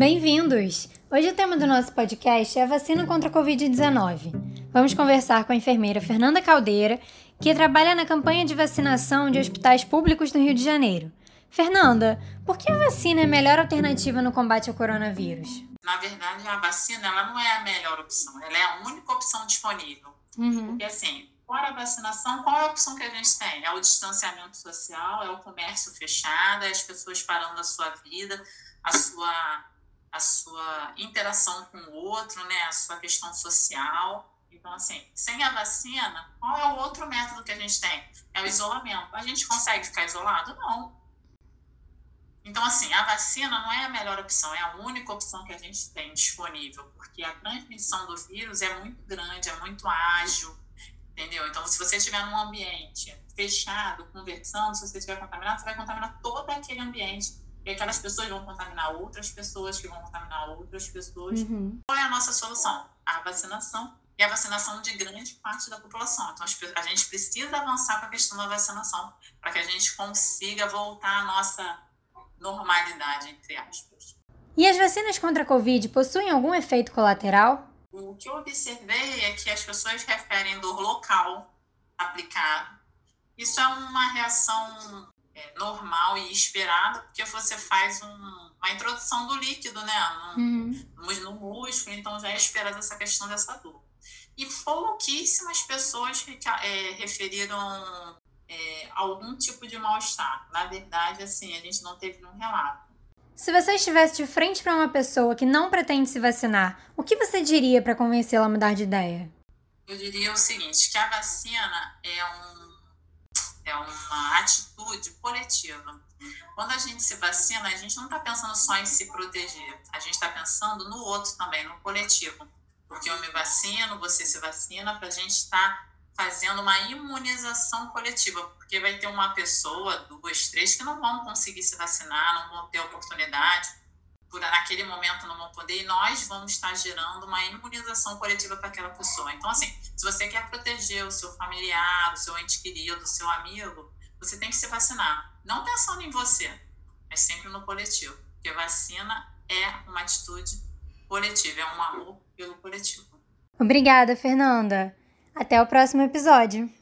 Bem-vindos! Hoje o tema do nosso podcast é a vacina contra a Covid-19. Vamos conversar com a enfermeira Fernanda Caldeira, que trabalha na campanha de vacinação de hospitais públicos no Rio de Janeiro. Fernanda, por que a vacina é a melhor alternativa no combate ao coronavírus? Na verdade, a vacina ela não é a melhor opção, ela é a única opção disponível. Uhum. Porque assim, fora a vacinação, qual é a opção que a gente tem? É o distanciamento social, é o comércio fechado, é as pessoas parando a sua vida, a sua a sua interação com o outro, né, a sua questão social. Então, assim, sem a vacina, qual é o outro método que a gente tem? É o isolamento. A gente consegue ficar isolado? Não. Então, assim, a vacina não é a melhor opção, é a única opção que a gente tem disponível, porque a transmissão do vírus é muito grande, é muito ágil, entendeu? Então, se você estiver num ambiente fechado, conversando, se você estiver contaminado, você vai contaminar todo aquele ambiente e aquelas pessoas vão contaminar outras pessoas, que vão contaminar outras pessoas. Uhum. Qual é a nossa solução? A vacinação e a vacinação de grande parte da população. Então, a gente precisa avançar com a questão da vacinação para que a gente consiga voltar à nossa normalidade, entre aspas. E as vacinas contra a Covid possuem algum efeito colateral? O que eu observei é que as pessoas referem dor local aplicado. Isso é uma reação é, normal e esperada, porque você faz um, uma introdução do líquido, né, no, uhum. no, músculo, então já é esperada essa questão dessa dor. E pouquíssimas pessoas é, referiram é, algum tipo de mal-estar. Na verdade, assim, a gente não teve nenhum relato. Se você estivesse de frente para uma pessoa que não pretende se vacinar, o que você diria para convencê-la a mudar de ideia? Eu diria o seguinte, que a vacina é um é uma atitude coletiva. Quando a gente se vacina, a gente não está pensando só em se proteger, a gente está pensando no outro também, no coletivo. Porque eu me vacino, você se vacina, para a gente estar tá fazendo uma imunização coletiva, porque vai ter uma pessoa, duas, três, que não vão conseguir se vacinar, não vão ter oportunidade por naquele momento não vão poder, e nós vamos estar gerando uma imunização coletiva para aquela pessoa. Então, assim, se você quer proteger o seu familiar, o seu ente querido, o seu amigo, você tem que se vacinar. Não pensando em você, mas sempre no coletivo. Porque vacina é uma atitude coletiva, é um amor pelo coletivo. Obrigada, Fernanda. Até o próximo episódio.